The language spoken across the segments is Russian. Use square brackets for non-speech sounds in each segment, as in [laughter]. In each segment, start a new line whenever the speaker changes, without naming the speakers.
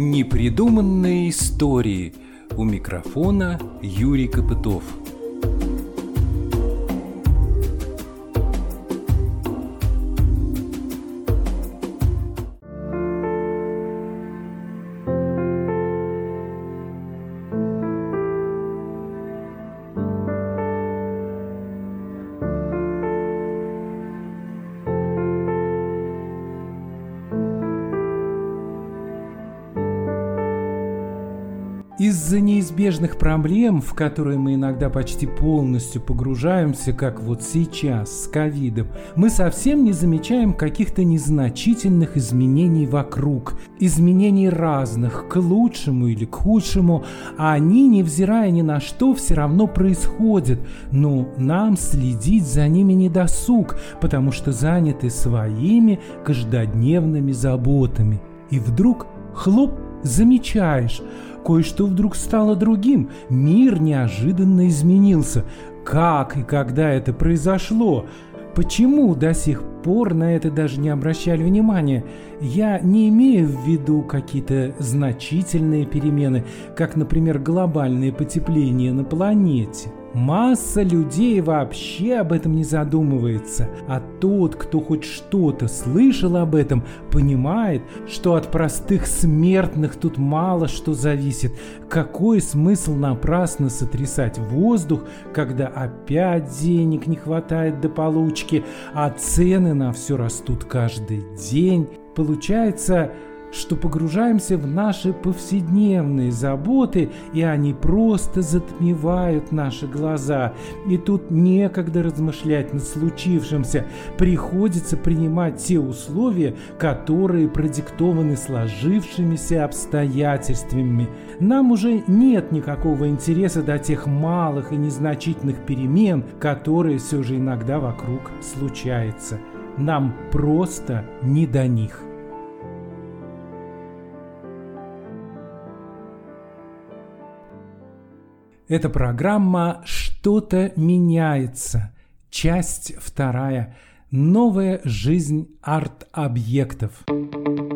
Непридуманные истории. У микрофона Юрий Копытов.
Неизбежных проблем, в которые мы иногда почти полностью погружаемся, как вот сейчас с ковидом, мы совсем не замечаем каких-то незначительных изменений вокруг, изменений разных, к лучшему или к худшему, а они, невзирая ни на что, все равно происходят, но нам следить за ними не досуг, потому что заняты своими каждодневными заботами. И вдруг хлоп замечаешь, кое-что вдруг стало другим, мир неожиданно изменился. Как и когда это произошло? Почему до сих пор на это даже не обращали внимания? Я не имею в виду какие-то значительные перемены, как, например, глобальное потепление на планете. Масса людей вообще об этом не задумывается, а тот, кто хоть что-то слышал об этом, понимает, что от простых смертных тут мало что зависит. Какой смысл напрасно сотрясать воздух, когда опять денег не хватает до получки, а цены на все растут каждый день? Получается, что погружаемся в наши повседневные заботы, и они просто затмевают наши глаза. И тут некогда размышлять над случившимся, приходится принимать те условия, которые продиктованы сложившимися обстоятельствами. Нам уже нет никакого интереса до тех малых и незначительных перемен, которые все же иногда вокруг случаются. Нам просто не до них. Это программа «Что-то меняется». Часть вторая. Новая жизнь арт-объектов. Поводом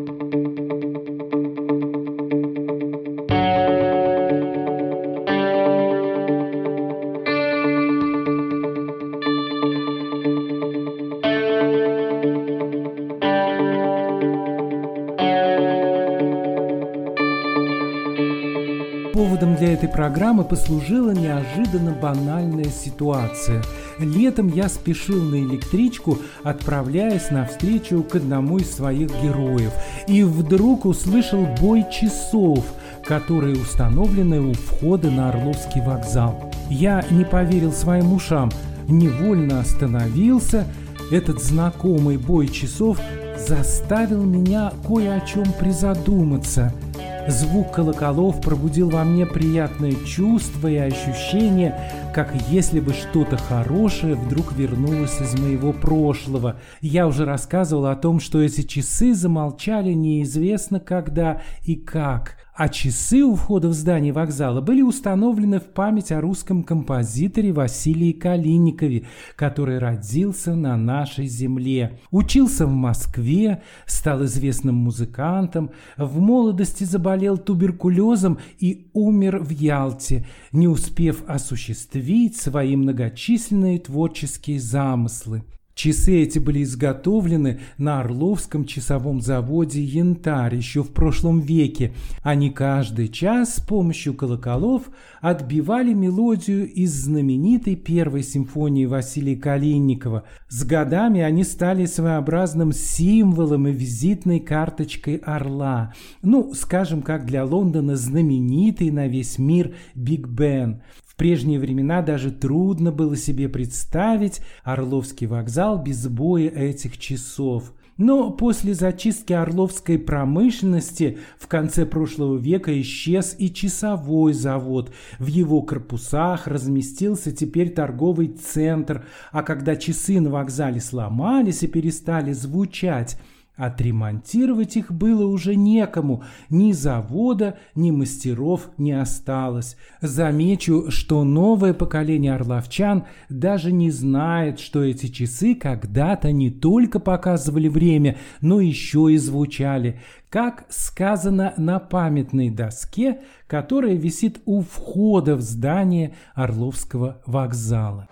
программы послужила неожиданно банальная ситуация. Летом я спешил на электричку, отправляясь навстречу к одному из своих героев, и вдруг услышал бой часов, которые установлены у входа на Орловский вокзал. Я не поверил своим ушам, невольно остановился. Этот знакомый бой часов заставил меня кое о чем призадуматься – Звук колоколов пробудил во мне приятное чувство и ощущение, как если бы что-то хорошее вдруг вернулось из моего прошлого. Я уже рассказывал о том, что эти часы замолчали неизвестно когда и как а часы у входа в здание вокзала были установлены в память о русском композиторе Василии Калиникове, который родился на нашей земле. Учился в Москве, стал известным музыкантом, в молодости заболел туберкулезом и умер в Ялте, не успев осуществить свои многочисленные творческие замыслы. Часы эти были изготовлены на Орловском часовом заводе «Янтарь» еще в прошлом веке. Они каждый час с помощью колоколов отбивали мелодию из знаменитой первой симфонии Василия Калинникова. С годами они стали своеобразным символом и визитной карточкой «Орла». Ну, скажем, как для Лондона знаменитый на весь мир «Биг Бен». В прежние времена даже трудно было себе представить Орловский вокзал без боя этих часов. Но после зачистки орловской промышленности в конце прошлого века исчез и часовой завод. В его корпусах разместился теперь торговый центр, а когда часы на вокзале сломались и перестали звучать, Отремонтировать их было уже некому, ни завода, ни мастеров не осталось. Замечу, что новое поколение орловчан даже не знает, что эти часы когда-то не только показывали время, но еще и звучали, как сказано на памятной доске, которая висит у входа в здание Орловского вокзала.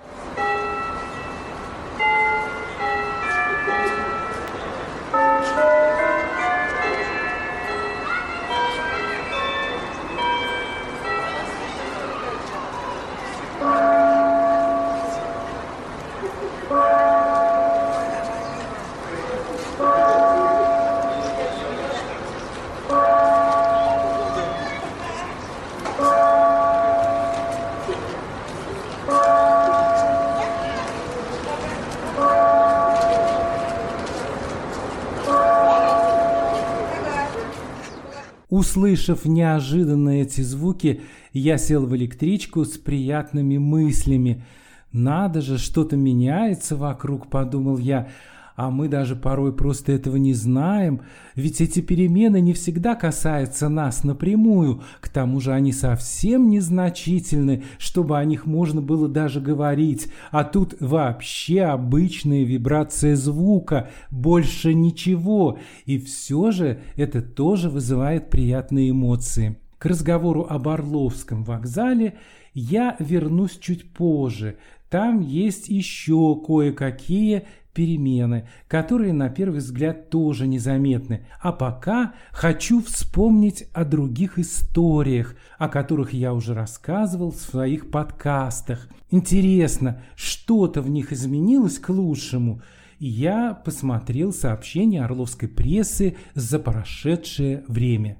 Услышав неожиданно эти звуки, я сел в электричку с приятными мыслями. «Надо же, что-то меняется вокруг», — подумал я, а мы даже порой просто этого не знаем, ведь эти перемены не всегда касаются нас напрямую, к тому же они совсем незначительны, чтобы о них можно было даже говорить, а тут вообще обычная вибрация звука, больше ничего, и все же это тоже вызывает приятные эмоции. К разговору об Орловском вокзале я вернусь чуть позже. Там есть еще кое-какие перемены, которые на первый взгляд тоже незаметны. А пока хочу вспомнить о других историях, о которых я уже рассказывал в своих подкастах. Интересно, что-то в них изменилось к лучшему? Я посмотрел сообщения орловской прессы за прошедшее время.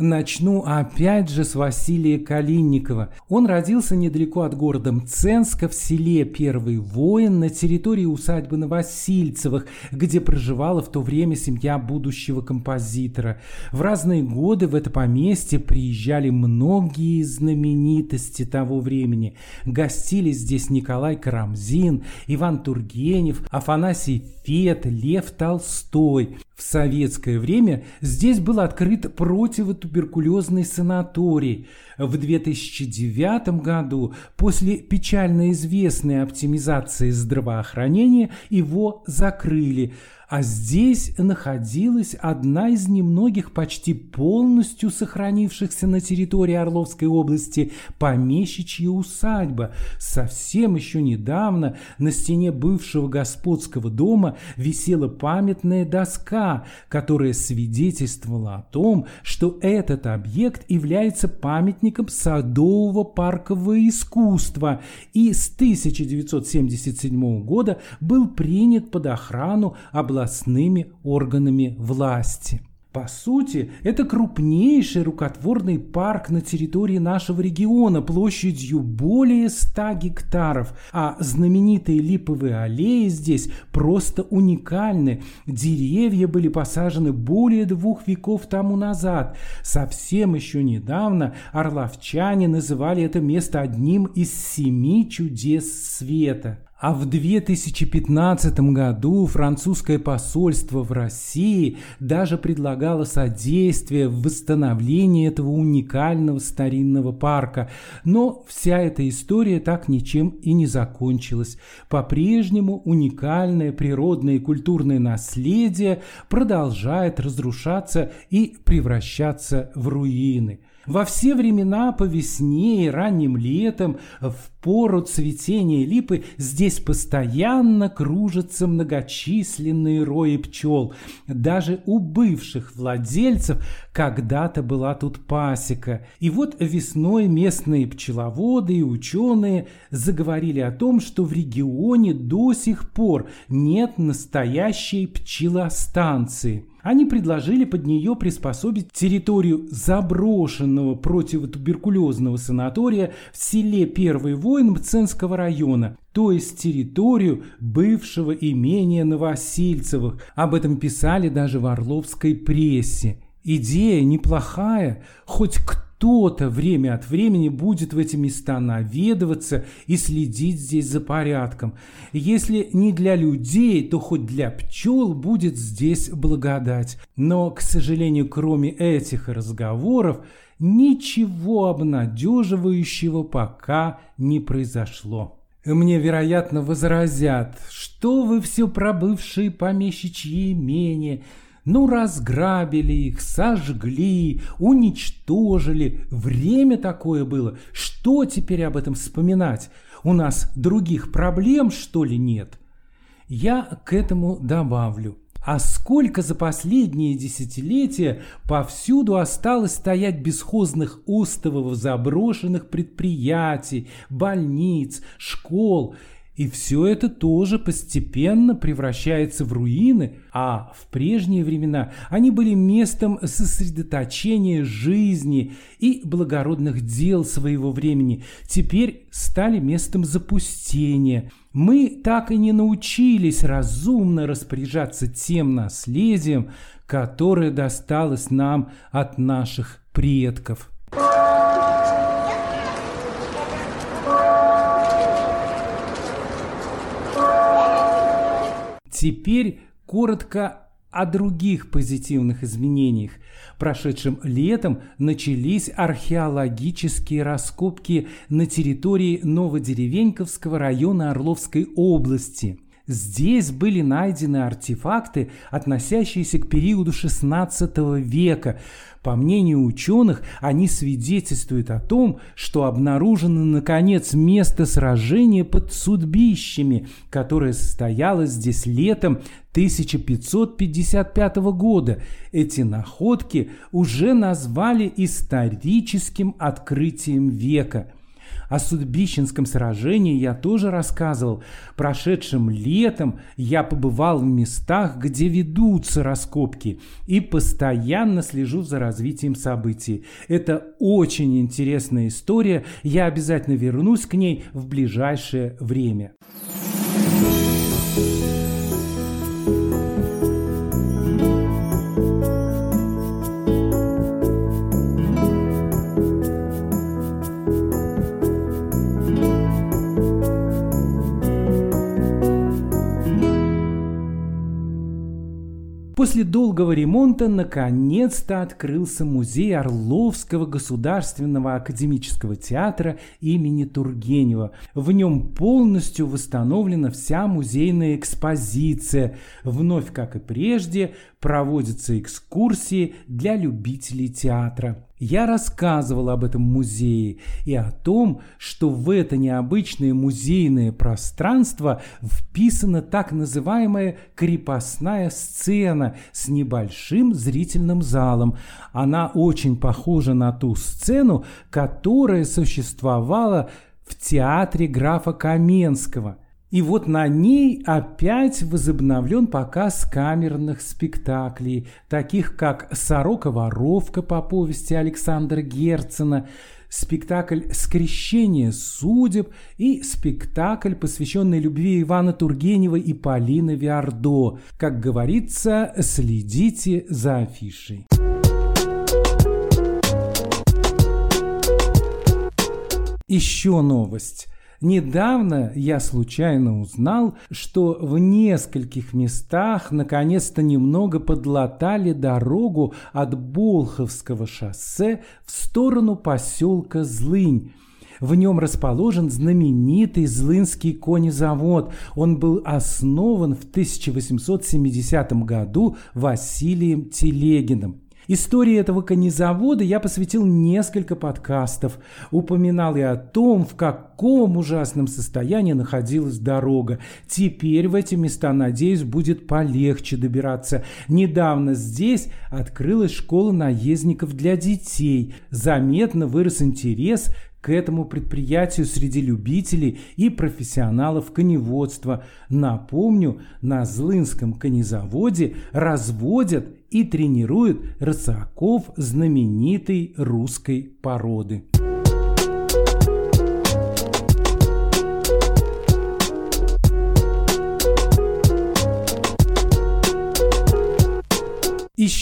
Начну опять же с Василия Калинникова. Он родился недалеко от города Мценска в селе Первый воин на территории усадьбы Новосильцевых, где проживала в то время семья будущего композитора. В разные годы в это поместье приезжали многие знаменитости того времени. Гостили здесь Николай Карамзин, Иван Тургенев, Афанасий Фет, Лев Толстой. В советское время здесь был открыт противотуберкулезный санаторий. В 2009 году, после печально известной оптимизации здравоохранения, его закрыли – а здесь находилась одна из немногих почти полностью сохранившихся на территории Орловской области помещичья усадьба. Совсем еще недавно на стене бывшего господского дома висела памятная доска, которая свидетельствовала о том, что этот объект является памятником садового паркового искусства и с 1977 года был принят под охрану обладателя областными органами власти. По сути, это крупнейший рукотворный парк на территории нашего региона площадью более 100 гектаров, а знаменитые липовые аллеи здесь просто уникальны. Деревья были посажены более двух веков тому назад. Совсем еще недавно орловчане называли это место одним из семи чудес света. А в 2015 году французское посольство в России даже предлагало содействие в восстановлении этого уникального старинного парка. Но вся эта история так ничем и не закончилась. По-прежнему уникальное природное и культурное наследие продолжает разрушаться и превращаться в руины. Во все времена по весне и ранним летом, в пору цветения липы, здесь постоянно кружатся многочисленные рои пчел. Даже у бывших владельцев когда-то была тут пасека. И вот весной местные пчеловоды и ученые заговорили о том, что в регионе до сих пор нет настоящей пчелостанции. Они предложили под нее приспособить территорию заброшенного противотуберкулезного санатория в селе Первый воин Мценского района, то есть территорию бывшего имения Новосильцевых. Об этом писали даже в Орловской прессе. Идея неплохая, хоть кто кто-то время от времени будет в эти места наведываться и следить здесь за порядком. Если не для людей, то хоть для пчел будет здесь благодать. Но, к сожалению, кроме этих разговоров, ничего обнадеживающего пока не произошло. Мне, вероятно, возразят, что вы все пробывшие помещичьи имения, ну, разграбили их, сожгли, уничтожили. Время такое было. Что теперь об этом вспоминать? У нас других проблем, что ли, нет? Я к этому добавлю. А сколько за последние десятилетия повсюду осталось стоять бесхозных островов заброшенных предприятий, больниц, школ – и все это тоже постепенно превращается в руины, а в прежние времена они были местом сосредоточения жизни и благородных дел своего времени, теперь стали местом запустения. Мы так и не научились разумно распоряжаться тем наследием, которое досталось нам от наших предков. Теперь коротко о других позитивных изменениях. Прошедшим летом начались археологические раскопки на территории Новодеревеньковского района Орловской области – Здесь были найдены артефакты, относящиеся к периоду XVI века. По мнению ученых, они свидетельствуют о том, что обнаружено, наконец, место сражения под Судбищами, которое состоялось здесь летом 1555 года. Эти находки уже назвали историческим открытием века – о Судбищенском сражении я тоже рассказывал. Прошедшим летом я побывал в местах, где ведутся раскопки, и постоянно слежу за развитием событий. Это очень интересная история, я обязательно вернусь к ней в ближайшее время. После долгого ремонта наконец-то открылся музей Орловского государственного академического театра имени Тургенева. В нем полностью восстановлена вся музейная экспозиция. Вновь, как и прежде, проводятся экскурсии для любителей театра. Я рассказывал об этом музее и о том, что в это необычное музейное пространство вписана так называемая крепостная сцена с небольшим зрительным залом. Она очень похожа на ту сцену, которая существовала в театре графа Каменского – и вот на ней опять возобновлен показ камерных спектаклей, таких как «Сорока-воровка» по повести Александра Герцена, спектакль «Скрещение судеб» и спектакль, посвященный любви Ивана Тургенева и Полины Виардо. Как говорится, следите за афишей. Еще новость. Недавно я случайно узнал, что в нескольких местах наконец-то немного подлатали дорогу от Болховского шоссе в сторону поселка Злынь. В нем расположен знаменитый Злынский конезавод. Он был основан в 1870 году Василием Телегиным. Истории этого конезавода я посвятил несколько подкастов. Упоминал я о том, в каком ужасном состоянии находилась дорога. Теперь в эти места, надеюсь, будет полегче добираться. Недавно здесь открылась школа наездников для детей. Заметно вырос интерес к этому предприятию среди любителей и профессионалов коневодства. Напомню, на Злынском конезаводе разводят и тренируют рысаков знаменитой русской породы.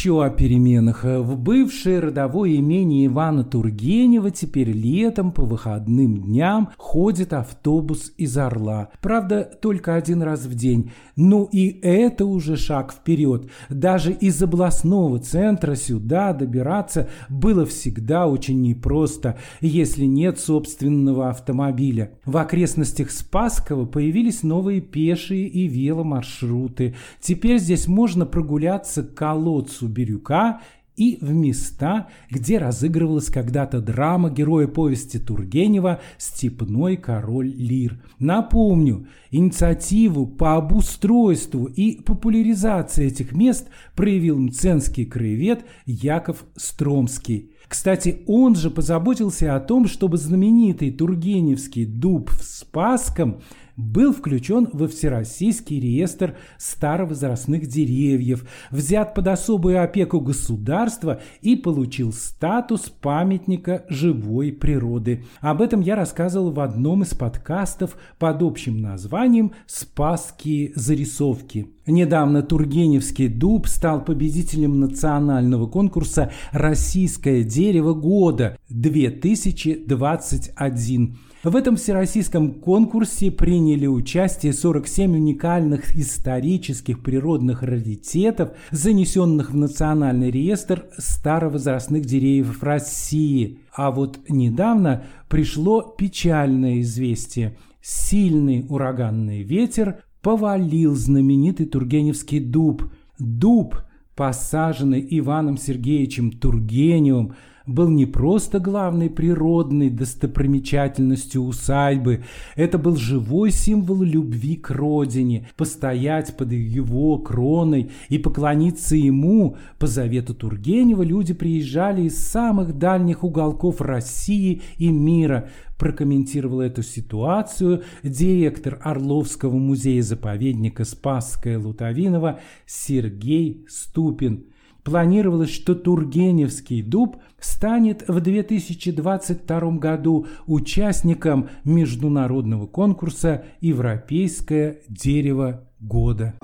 Еще о переменах. В бывшее родовое имение Ивана Тургенева теперь летом по выходным дням ходит автобус из Орла. Правда, только один раз в день. Ну и это уже шаг вперед. Даже из областного центра сюда добираться было всегда очень непросто, если нет собственного автомобиля. В окрестностях Спасского появились новые пешие и веломаршруты. Теперь здесь можно прогуляться к колодцу Бирюка и в места, где разыгрывалась когда-то драма героя повести Тургенева «Степной король Лир». Напомню, инициативу по обустройству и популяризации этих мест проявил мценский краевед Яков Стромский. Кстати, он же позаботился о том, чтобы знаменитый Тургеневский дуб в Спасском был включен во Всероссийский реестр старовозрастных деревьев, взят под особую опеку государства и получил статус памятника живой природы. Об этом я рассказывал в одном из подкастов под общим названием «Спасские зарисовки». Недавно Тургеневский дуб стал победителем национального конкурса «Российское дерево года 2021». В этом всероссийском конкурсе приняли участие 47 уникальных исторических природных раритетов, занесенных в Национальный реестр старовозрастных деревьев России. А вот недавно пришло печальное известие. Сильный ураганный ветер повалил знаменитый Тургеневский дуб. Дуб, посаженный Иваном Сергеевичем Тургеневым, был не просто главной природной достопримечательностью усадьбы, это был живой символ любви к родине. Постоять под его кроной и поклониться ему по завету Тургенева люди приезжали из самых дальних уголков России и мира, прокомментировал эту ситуацию директор Орловского музея-заповедника Спасская Лутовинова Сергей Ступин. Планировалось, что Тургеневский дуб станет в 2022 году участником международного конкурса «Европейское дерево года».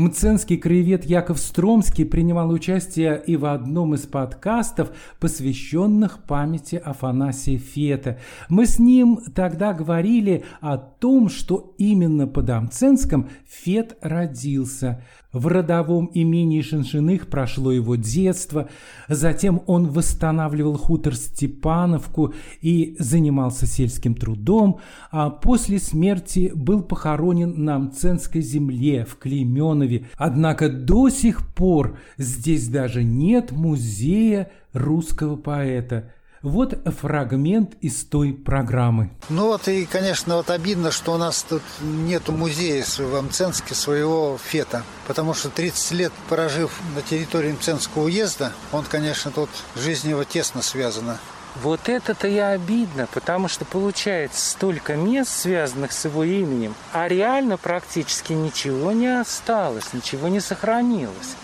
Мценский краевед Яков Стромский принимал участие и в одном из подкастов, посвященных памяти Афанасия Фета. Мы с ним тогда говорили о том, что именно под Амценском Фет родился – в родовом имении Шиншиных прошло его детство, затем он восстанавливал хутор Степановку и занимался сельским трудом, а после смерти был похоронен на Мценской земле в Клейменове. Однако до сих пор здесь даже нет музея русского поэта – вот фрагмент из той программы.
Ну вот и, конечно, вот обидно, что у нас тут нет музея в Мценске своего фета. Потому что 30 лет прожив на территории Мценского уезда, он, конечно, тут жизнь его тесно связана.
Вот это-то и обидно, потому что получается столько мест, связанных с его именем, а реально практически ничего не осталось, ничего не сохранилось.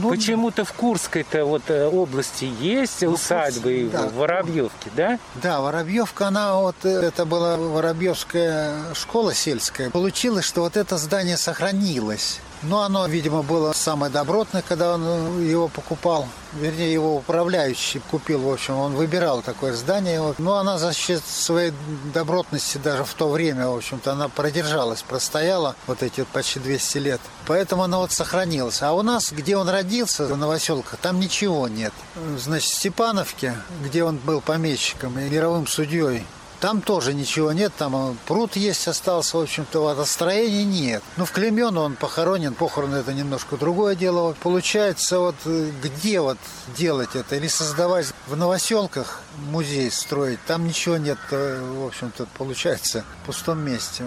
Ну, Почему-то в Курской-то вот э, области есть ну, усадьбы его, да. в Воробьевке, да?
Да, Воробьевка, она вот, э, это была Воробьевская школа сельская. Получилось, что вот это здание сохранилось. Но оно, видимо, было самое добротное, когда он его покупал. Вернее, его управляющий купил, в общем, он выбирал такое здание. Но она за счет своей добротности даже в то время, в общем-то, она продержалась, простояла вот эти почти 200 лет. Поэтому она вот сохранилась. А у нас, где он родился, в Новоселках, там ничего нет. Значит, в Степановке, где он был помещиком и мировым судьей, там тоже ничего нет, там э, пруд есть остался, в общем-то, водостроения нет. Ну, в Клемену он похоронен, похороны это немножко другое дело. Получается, вот э, где вот делать это? Или создавать в новоселках музей строить? Там ничего нет, э, в общем-то, получается, в пустом месте.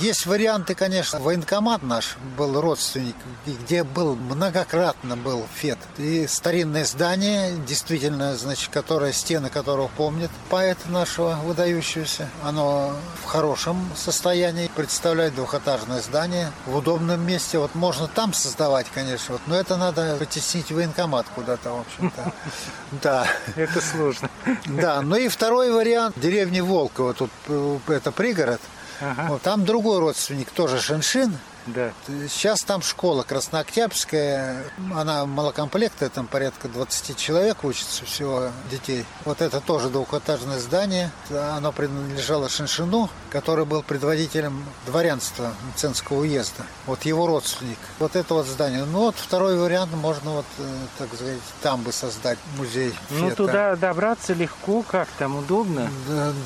Есть варианты, конечно. Военкомат наш был родственник, где был многократно был ФЕД. И старинное здание, действительно, значит, которое, стены которого помнят поэта нашего выдающего строящееся. Оно в хорошем состоянии, представляет двухэтажное здание в удобном месте. Вот можно там создавать, конечно, вот, но это надо потеснить военкомат куда-то, в общем-то. [laughs]
Да. Это сложно.
Да, ну и второй вариант. Деревни Волково, тут э, это пригород. Ага. Вот, там другой родственник, тоже Шиншин.
Да.
Сейчас там школа Краснооктябрьская, она малокомплектная, там порядка 20 человек учится всего детей. Вот это тоже двухэтажное здание, оно принадлежало Шиншину, который был предводителем дворянства Мценского уезда. Вот его родственник. Вот это вот здание. Ну вот второй вариант, можно вот, э, так сказать, там бы создать музей.
Ну Фета. туда добраться легко, как там, удобно?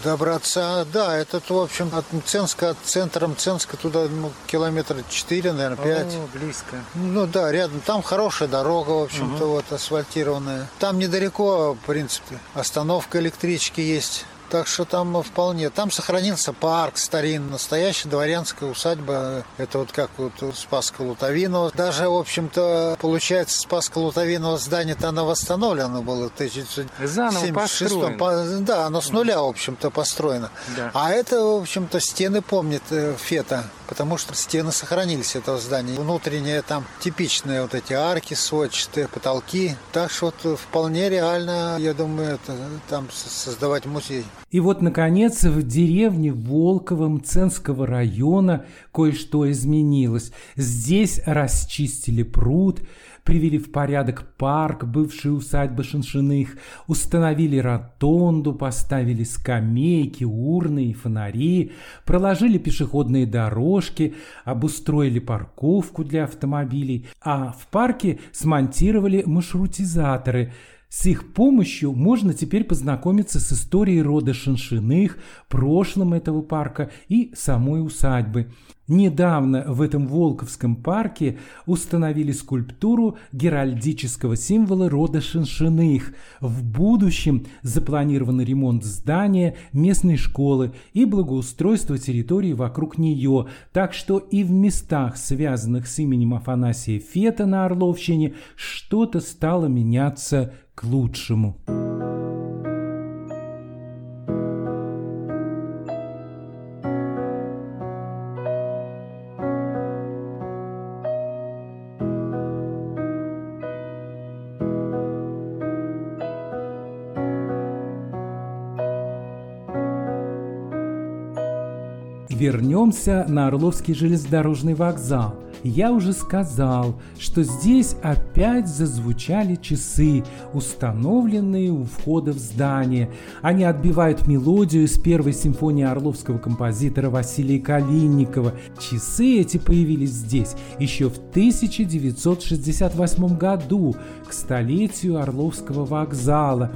Добраться, да, это, в общем, от Мценска, от центра Мценска туда ну, километр 4, наверное, 5.
О, близко.
Ну да, рядом. Там хорошая дорога, в общем-то, угу. вот асфальтированная. Там недалеко, в принципе, остановка электрички есть. Так что там вполне. Там сохранился парк старинный, настоящая дворянская усадьба. Это вот как вот Спаска Лутовинова. Даже, в общем-то, получается, Спаска Лутовинова здание-то оно восстановлено было в
1976
Да, оно с нуля, в общем-то, построено. Да. А это, в общем-то, стены помнит э, Фета, потому что стены сохранились этого здания. Внутренние там типичные вот эти арки сводчатые, потолки. Так что вот вполне реально, я думаю, это, там создавать музей.
И вот, наконец, в деревне Волково Мценского района кое-что изменилось. Здесь расчистили пруд, привели в порядок парк бывшей усадьбы Шиншиных, установили ротонду, поставили скамейки, урны и фонари, проложили пешеходные дорожки, обустроили парковку для автомобилей, а в парке смонтировали маршрутизаторы – с их помощью можно теперь познакомиться с историей рода Шиншиных, прошлым этого парка и самой усадьбы. Недавно в этом Волковском парке установили скульптуру геральдического символа рода Шиншиных. В будущем запланирован ремонт здания, местной школы и благоустройство территории вокруг нее, так что и в местах, связанных с именем Афанасия Фета на Орловщине, что-то стало меняться к лучшему. Вернемся на Орловский железнодорожный вокзал. Я уже сказал, что здесь опять зазвучали часы, установленные у входа в здание. Они отбивают мелодию из первой симфонии орловского композитора Василия Калинникова. Часы эти появились здесь еще в 1968 году, к столетию Орловского вокзала.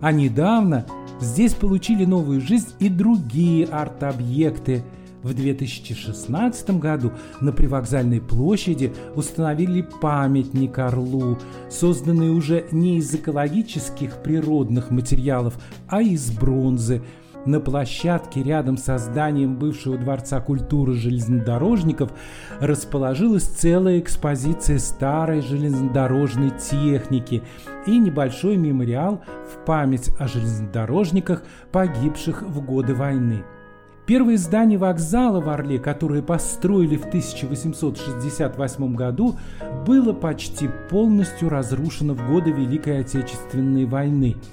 А недавно здесь получили новую жизнь и другие арт-объекты – в 2016 году на привокзальной площади установили памятник Орлу, созданный уже не из экологических природных материалов, а из бронзы. На площадке рядом со зданием бывшего Дворца культуры железнодорожников расположилась целая экспозиция старой железнодорожной техники и небольшой мемориал в память о железнодорожниках, погибших в годы войны. Первое здание вокзала в Орле, которое построили в 1868 году, было почти полностью разрушено в годы Великой Отечественной войны –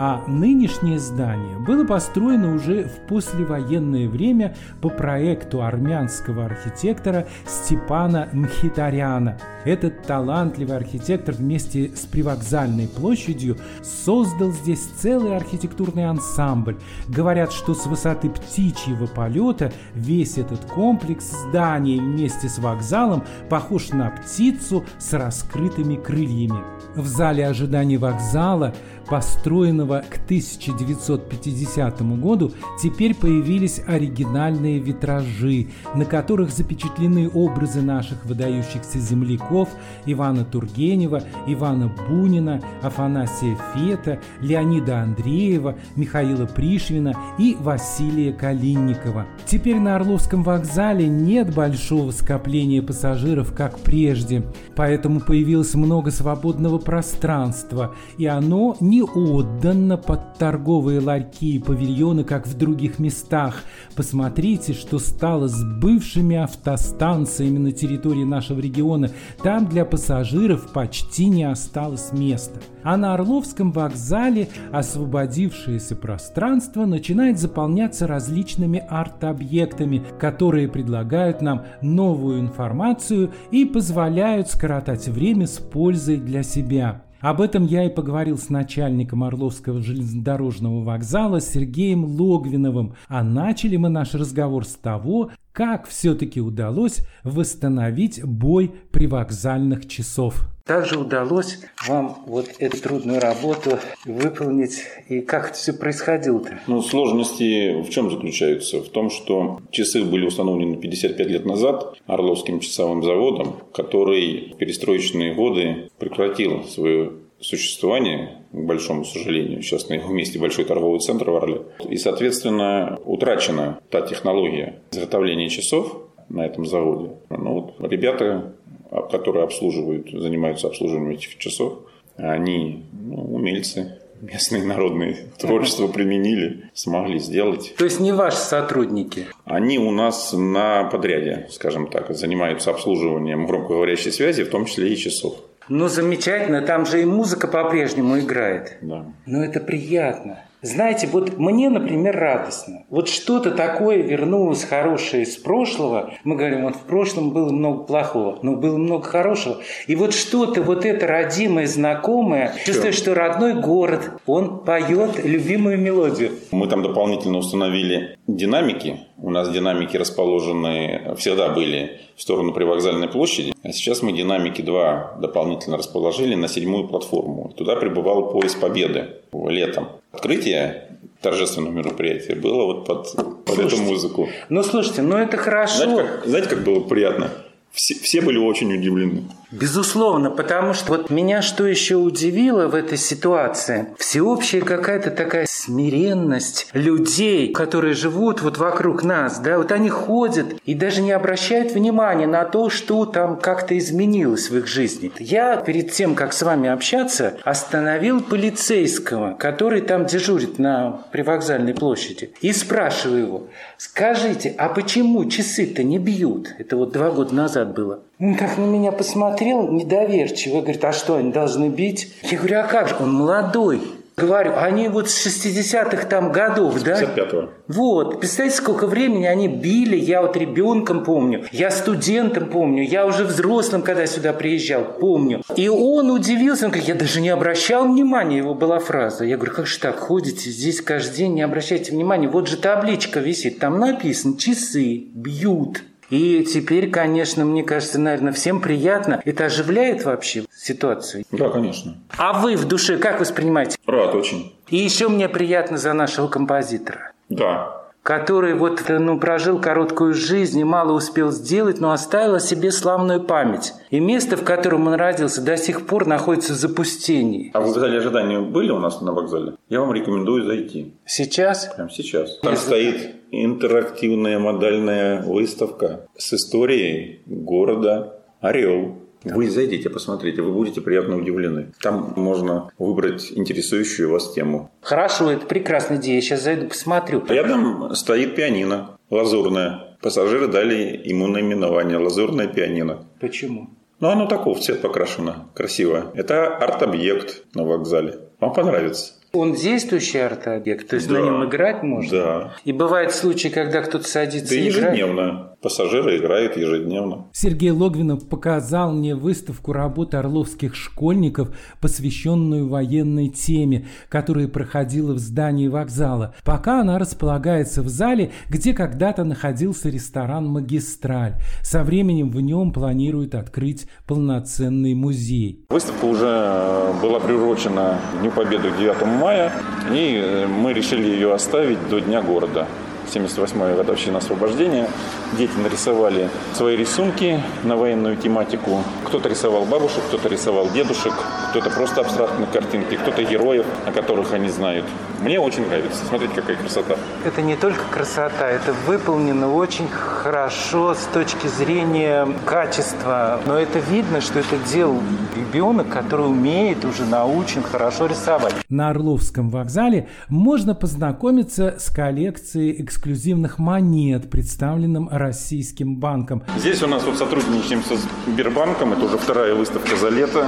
а нынешнее здание было построено уже в послевоенное время по проекту армянского архитектора Степана Мхитаряна. Этот талантливый архитектор вместе с привокзальной площадью создал здесь целый архитектурный ансамбль. Говорят, что с высоты птичьего полета весь этот комплекс зданий вместе с вокзалом похож на птицу с раскрытыми крыльями. В зале ожидания вокзала построенного к 1950 году, теперь появились оригинальные витражи, на которых запечатлены образы наших выдающихся земляков Ивана Тургенева, Ивана Бунина, Афанасия Фета, Леонида Андреева, Михаила Пришвина и Василия Калинникова. Теперь на Орловском вокзале нет большого скопления пассажиров, как прежде, поэтому появилось много свободного пространства, и оно не отдано отдано под торговые ларьки и павильоны, как в других местах. Посмотрите, что стало с бывшими автостанциями на территории нашего региона. Там для пассажиров почти не осталось места. А на Орловском вокзале освободившееся пространство начинает заполняться различными арт-объектами, которые предлагают нам новую информацию и позволяют скоротать время с пользой для себя. Об этом я и поговорил с начальником Орловского железнодорожного вокзала Сергеем Логвиновым, а начали мы наш разговор с того, как все-таки удалось восстановить бой привокзальных часов.
Также удалось вам вот эту трудную работу выполнить? И как это все происходило-то?
Ну, сложности в чем заключаются? В том, что часы были установлены 55 лет назад Орловским часовым заводом, который в перестроечные годы прекратил свое существование, к большому сожалению. Сейчас на его месте большой торговый центр в Орле. И, соответственно, утрачена та технология изготовления часов на этом заводе. Ну, вот ребята а, которые обслуживают, занимаются обслуживанием этих часов, они ну, умельцы, местные народные [laughs] творчество применили, смогли сделать.
То есть не ваши сотрудники?
Они у нас на подряде, скажем так, занимаются обслуживанием громкоговорящей связи, в том числе и часов.
Ну, замечательно, там же и музыка по-прежнему играет.
Да.
Ну, это приятно. Знаете, вот мне, например, радостно. Вот что-то такое вернулось хорошее из прошлого. Мы говорим, вот в прошлом было много плохого, но было много хорошего. И вот что-то вот это родимое, знакомое, чувствую, что родной город, он поет любимую мелодию.
Мы там дополнительно установили динамики. У нас динамики расположены, всегда были в сторону привокзальной площади. А сейчас мы динамики два дополнительно расположили на седьмую платформу. Туда прибывал поезд Победы летом. Открытие торжественного мероприятия было вот под, под эту музыку.
Ну, слушайте, ну это хорошо.
Знаете как, знаете, как было приятно? Все, все были очень удивлены.
Безусловно, потому что вот меня что еще удивило в этой ситуации? Всеобщая какая-то такая смиренность людей, которые живут вот вокруг нас, да, вот они ходят и даже не обращают внимания на то, что там как-то изменилось в их жизни. Я перед тем, как с вами общаться, остановил полицейского, который там дежурит на привокзальной площади, и спрашиваю его, скажите, а почему часы-то не бьют? Это вот два года назад было. Он так на меня посмотрел недоверчиво, говорит, а что, они должны бить? Я говорю, а как же, он молодой. Говорю, они вот с 60-х там годов, да?
55-го.
Вот, представляете, сколько времени они били, я вот ребенком помню, я студентом помню, я уже взрослым, когда сюда приезжал, помню. И он удивился, он говорит, я даже не обращал внимания, его была фраза. Я говорю, как же так, ходите здесь каждый день, не обращайте внимания, вот же табличка висит, там написано, часы бьют. И теперь, конечно, мне кажется, наверное, всем приятно. Это оживляет вообще ситуацию?
Да, конечно.
А вы в душе как воспринимаете?
Рад очень.
И еще мне приятно за нашего композитора.
Да,
который вот ну, прожил короткую жизнь и мало успел сделать, но оставил о себе славную память. И место, в котором он родился, до сих пор находится в запустении.
А вы в зале ожидания были у нас на вокзале? Я вам рекомендую зайти.
Сейчас?
Прямо сейчас. Там стоит интерактивная модальная выставка с историей города Орел. Вы зайдите, посмотрите, вы будете приятно удивлены. Там можно выбрать интересующую вас тему.
Хорошо, это прекрасная идея. Я сейчас зайду, посмотрю.
Рядом стоит пианино лазурное. Пассажиры дали ему наименование «Лазурное пианино».
Почему?
Ну, оно такого в цвет покрашено, красиво. Это арт-объект на вокзале. Вам понравится.
Он действующий арт-объект, то есть
Да.
на нем играть можно?
Да.
И бывают случаи, когда кто-то садится
Да
и играет?
ежедневно. Пассажиры играют ежедневно.
Сергей Логвинов показал мне выставку работы орловских школьников, посвященную военной теме, которая проходила в здании вокзала. Пока она располагается в зале, где когда-то находился ресторан «Магистраль». Со временем в нем планируют открыть полноценный музей.
Выставка уже э, была приурочена Дню Победы 9 мая, и э, мы решили ее оставить до Дня города. 78-я годовщина освобождения. Дети нарисовали свои рисунки на военную тематику. Кто-то рисовал бабушек, кто-то рисовал дедушек, кто-то просто абстрактные картинки, кто-то героев, о которых они знают. Мне очень нравится. Смотрите, какая красота.
Это не только красота, это выполнено очень хорошо с точки зрения качества. Но это видно, что это делал ребенок, который умеет, уже научен хорошо рисовать.
На Орловском вокзале можно познакомиться с коллекцией эксклюзивных монет, представленным Российским банком.
Здесь у нас вот сотрудничаем со Сбербанком. Это уже вторая выставка за лето.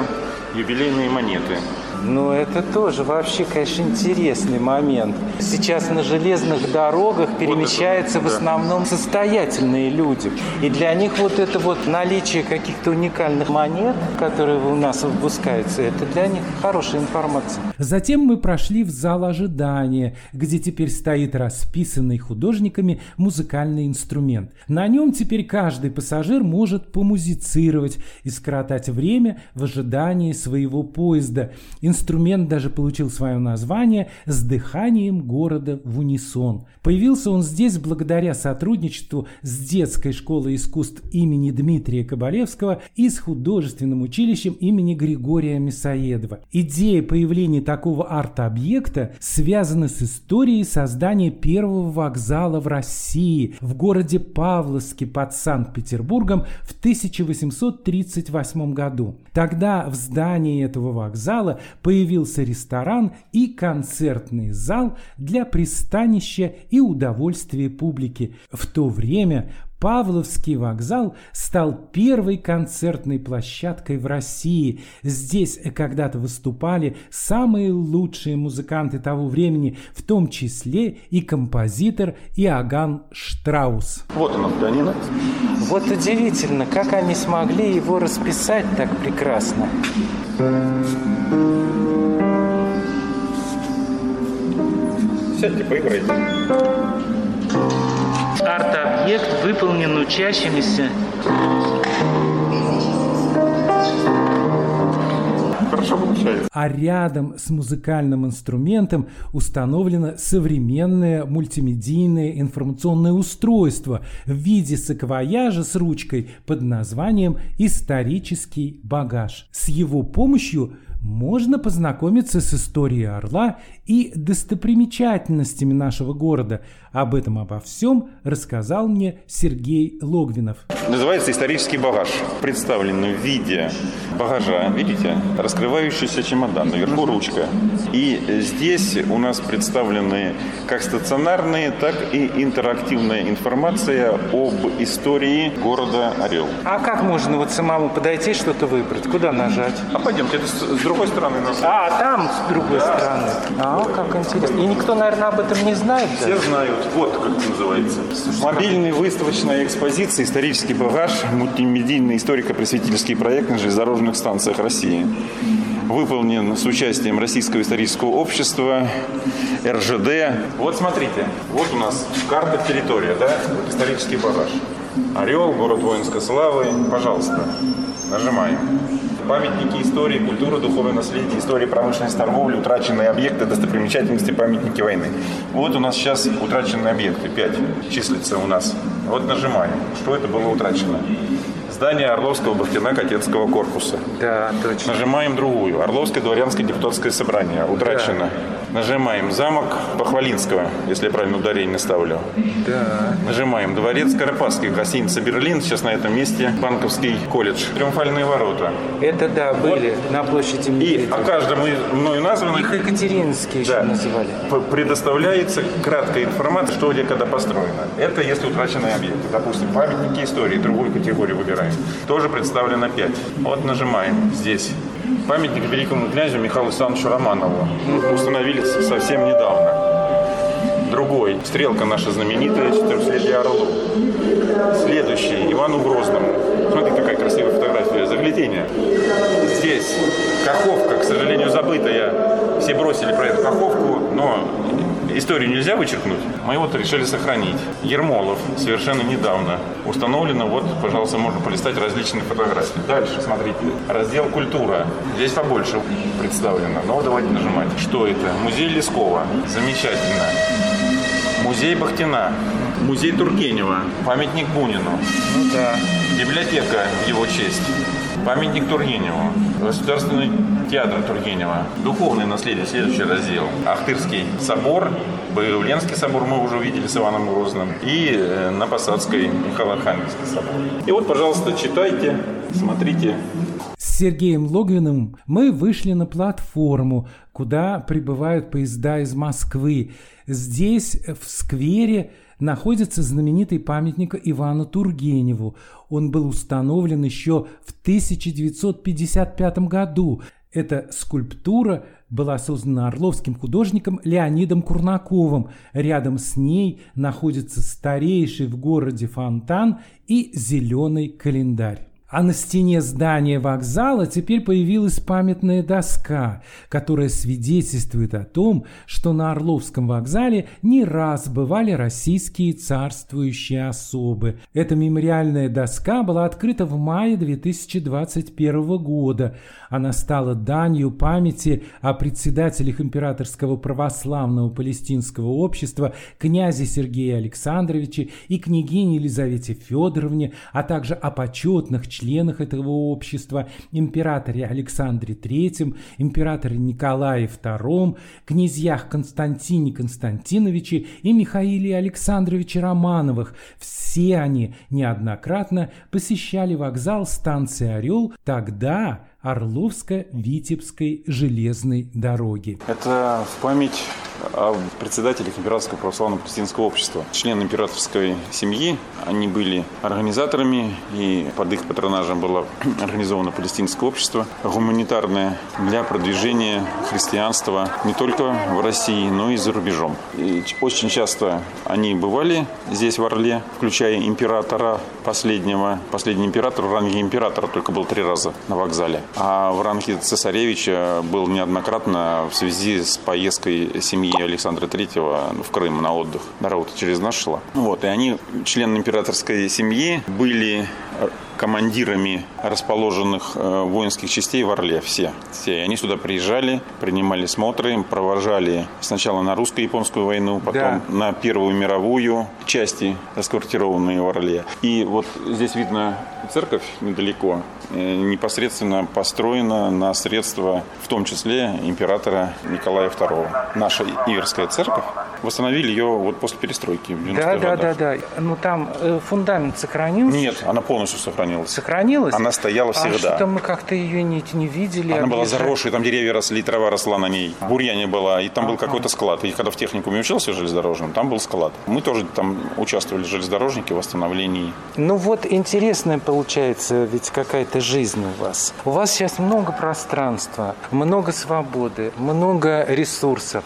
Юбилейные монеты.
Ну, это тоже вообще, конечно, интересный момент. Сейчас на железных дорогах перемещаются в основном состоятельные люди. И для них вот это вот наличие каких-то уникальных монет, которые у нас выпускаются, это для них хорошая информация.
Затем мы прошли в зал ожидания, где теперь стоит расписанный художниками музыкальный инструмент. На нем теперь каждый пассажир может помузицировать и скоротать время в ожидании своего поезда. Инструмент даже получил свое название «С дыханием города в унисон». Появился он здесь благодаря сотрудничеству с детской школой искусств имени Дмитрия Кабалевского и с художественным училищем имени Григория Мясоедова. Идея появления такого арт-объекта связана с историей создания первого вокзала в России в городе Павловске под Санкт-Петербургом в 1838 году. Тогда в здании этого вокзала появился ресторан и концертный зал для пристанища и удовольствия публики. В то время Павловский вокзал стал первой концертной площадкой в России. Здесь когда-то выступали самые лучшие музыканты того времени, в том числе и композитор Иоганн Штраус.
Вот он, пианино.
Вот удивительно, как они смогли его расписать так прекрасно.
Сядьте, поиграйте.
Арт-объект выполнен учащимися.
Хорошо получается.
А рядом с музыкальным инструментом установлено современное мультимедийное информационное устройство в виде саквояжа с ручкой под названием «Исторический багаж». С его помощью можно познакомиться с историей Орла и достопримечательностями нашего города. Об этом обо всем рассказал мне Сергей Логвинов.
Называется исторический багаж. Представлен в виде багажа, видите, раскрывающийся чемодан, наверху ручка. И здесь у нас представлены как стационарные, так и интерактивная информация об истории города Орел.
А как можно вот самому подойти, что-то выбрать? Куда нажать?
А пойдемте, это с другой стороны нас.
А, там с другой стороны. А, как интересно. И никто, наверное, об этом не знает
Все
даже?
знают. Вот как это называется. Мобильная выставочная экспозиция «Исторический багаж. Мультимедийный историко-просветительский проект на железнодорожных станциях России». Выполнен с участием Российского исторического общества, РЖД. Вот смотрите, вот у нас карта территория, да, вот исторический багаж. Орел, город воинской славы, пожалуйста, нажимаем. Памятники истории, культуры, духовное наследие, истории промышленности, торговли, утраченные объекты, достопримечательности, памятники войны. Вот у нас сейчас утраченные объекты, 5 числится у нас. Вот нажимаем, что это было утрачено. Здание Орловского Бахтина-Катецкого корпуса.
Да, точно.
Нажимаем другую. Орловское дворянское депутатское собрание. Утрачено. Нажимаем замок Похвалинского, если я правильно ударение ставлю.
Да.
Нажимаем дворец Карпатский, гостиница Берлин. Сейчас на этом месте банковский колледж. Триумфальные ворота.
Это да, были на площади
И
Медведева.
о каждом мною названных
Их Екатеринские еще
Да.
называли.
п- предоставляется краткая информация, что где когда построено. Это если утраченные объекты. Допустим, памятники истории, другую категорию выбираем. Тоже представлено 5. Вот нажимаем здесь. Памятник великому князю Михаилу Александровичу Романову. Установили совсем недавно. Другой. Стрелка наша знаменитая, 400 Орлу. Следующий. Ивану Грозному. Смотри, какая красивая фотография. Заглядение. Здесь Каховка, к сожалению, забытая. Все бросили про эту Каховку, но историю нельзя вычеркнуть. Мы вот решили сохранить. Ермолов совершенно недавно установлено. Вот, пожалуйста, можно полистать различные фотографии. Дальше, смотрите. Раздел «Культура». Здесь побольше представлено. Но давайте нажимать. Что это? Музей Лескова. Замечательно. Музей Бахтина. Музей Тургенева. Памятник Бунину.
Ну да.
Библиотека в его честь. Памятник Тургеневу. Государственный театр Тургенева. Духовное наследие, следующий раздел. Ахтырский собор, Боголенский собор мы уже увидели с Иваном Грозным. И э, на Посадской Михаил Архангельский собор. И вот, пожалуйста, читайте, смотрите.
С Сергеем Логвиным мы вышли на платформу, куда прибывают поезда из Москвы. Здесь, в сквере, находится знаменитый памятник Ивану Тургеневу. Он был установлен еще в 1955 году. Эта скульптура была создана орловским художником Леонидом Курнаковым. Рядом с ней находится старейший в городе фонтан и зеленый календарь. А на стене здания вокзала теперь появилась памятная доска, которая свидетельствует о том, что на Орловском вокзале не раз бывали российские царствующие особы. Эта мемориальная доска была открыта в мае 2021 года. Она стала данью памяти о председателях Императорского православного палестинского общества князе Сергее Александровиче и княгине Елизавете Федоровне, а также о почетных членах членах этого общества, императоре Александре III, императоре Николае II, князьях Константине Константиновиче и Михаиле Александровиче Романовых. Все они неоднократно посещали вокзал станции «Орел», тогда Орловско-Витебской железной дороги.
Это в память о председателях Императорского православного палестинского общества. Члены императорской семьи, они были организаторами, и под их патронажем было [clears throat] организовано палестинское общество, гуманитарное для продвижения христианства не только в России, но и за рубежом. И очень часто они бывали здесь, в Орле, включая императора последнего. Последний император в ранге императора только был три раза на вокзале. А в ранге цесаревича был неоднократно в связи с поездкой семьи Александра Третьего в Крым на отдых. Дорога через нас шла. Вот, и они, члены императорской семьи, были командирами расположенных э, воинских частей в Орле. Все. все. И они сюда приезжали, принимали смотры, провожали сначала на русско-японскую войну, потом да. на Первую мировую части, расквартированные в Орле. И вот здесь видно церковь недалеко, э, непосредственно построена на средства, в том числе императора Николая II. Наша Иверская церковь восстановили ее вот после перестройки.
Да, да, да, да. Ну там э, фундамент сохранился?
Нет, она полностью сохранилась.
Сохранилась?
Она стояла всегда. А
что-то мы как-то ее не, не видели.
Она была заросшей, там деревья росли, трава росла на ней. Бурьяне была, и там был какой-то склад. И когда в техникуме учился железнодорожным, там был склад. Мы тоже там участвовали, железнодорожники, в восстановлении.
Ну вот интересная получается ведь какая-то жизнь у вас. У вас сейчас много пространства, много свободы, много ресурсов.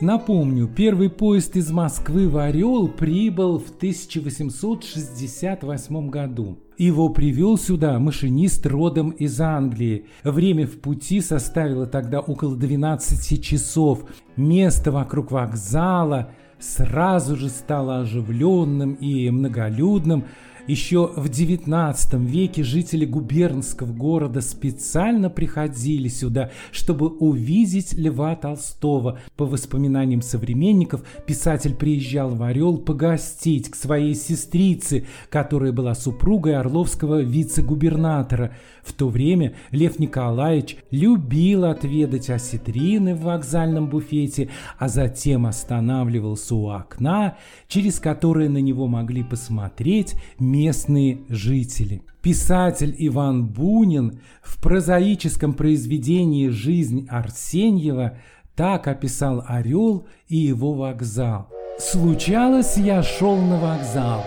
Напомню, первый поезд из Москвы в Орел прибыл в 1868 году. Его привел сюда машинист родом из Англии. Время в пути составило тогда около 12 часов. Место вокруг вокзала сразу же стало оживленным и многолюдным – еще в XIX веке жители губернского города специально приходили сюда, чтобы увидеть Льва Толстого. По воспоминаниям современников, писатель приезжал в Орел погостить к своей сестрице, которая была супругой орловского вице-губернатора. В то время Лев Николаевич любил отведать осетрины в вокзальном буфете, а затем останавливался у окна, через которое на него могли посмотреть местные жители. Писатель Иван Бунин в прозаическом произведении «Жизнь Арсеньева» так описал Орел и его вокзал. «Случалось, я шел на вокзал.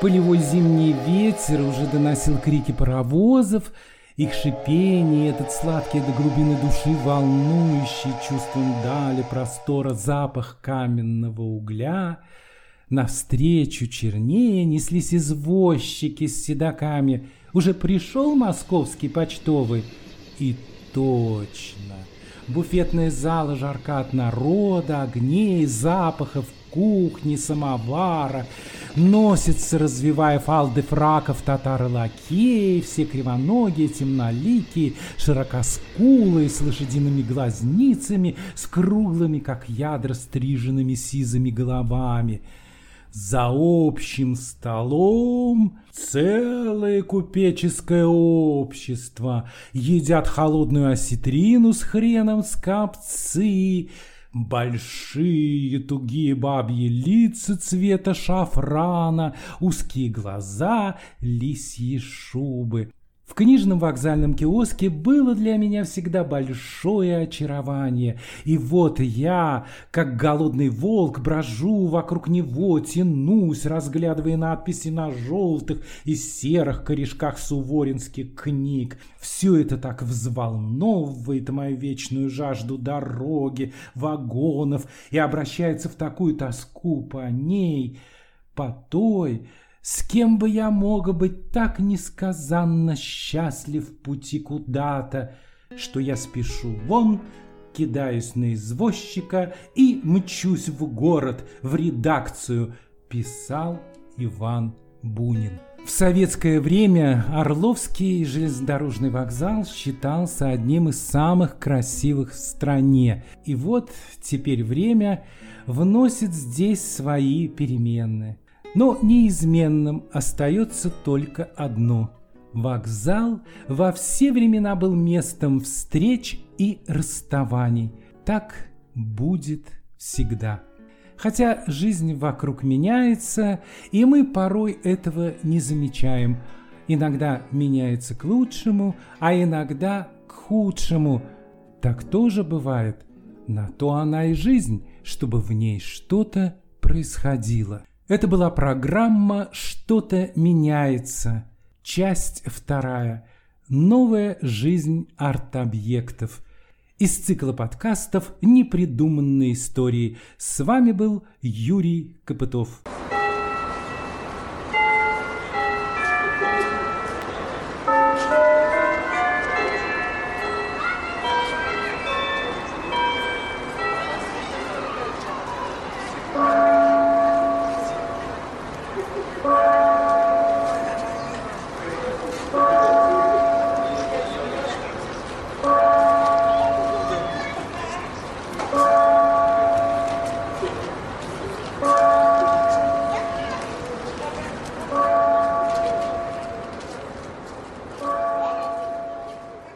Полевой зимний ветер уже доносил крики паровозов, их шипение, этот сладкий до глубины души волнующий чувством дали простора запах каменного угля — Навстречу чернее неслись извозчики с седаками. Уже пришел московский почтовый. И точно. Буфетная зала жарка от народа, огней, запахов, кухни, самовара. Носится, развивая фалды фраков татары-лакеи, все кривоногие, темноликие, широкоскулые, с лошадиными глазницами, с круглыми, как ядра, стриженными сизыми головами – за общим столом целое купеческое общество едят холодную осетрину с хреном скопцы, Большие тугие бабьи лица цвета шафрана, узкие глаза, лисьи шубы. В книжном вокзальном киоске было для меня всегда большое очарование. И вот я, как голодный волк, брожу вокруг него, тянусь, разглядывая надписи на желтых и серых корешках суворинских книг. Все это так взволновывает мою вечную жажду дороги, вагонов и обращается в такую тоску по ней, по той, с кем бы я мог быть так несказанно счастлив в пути куда-то, что я спешу вон, кидаюсь на извозчика и мчусь в город, в редакцию, писал Иван Бунин. В советское время Орловский железнодорожный вокзал считался одним из самых красивых в стране. И вот теперь время вносит здесь свои перемены. Но неизменным остается только одно. Вокзал во все времена был местом встреч и расставаний. Так будет всегда. Хотя жизнь вокруг меняется, и мы порой этого не замечаем. Иногда меняется к лучшему, а иногда к худшему. Так тоже бывает. На то она и жизнь, чтобы в ней что-то происходило. Это была программа «Что-то меняется». Часть вторая. Новая жизнь арт-объектов. Из цикла подкастов «Непридуманные истории». С вами был Юрий Копытов.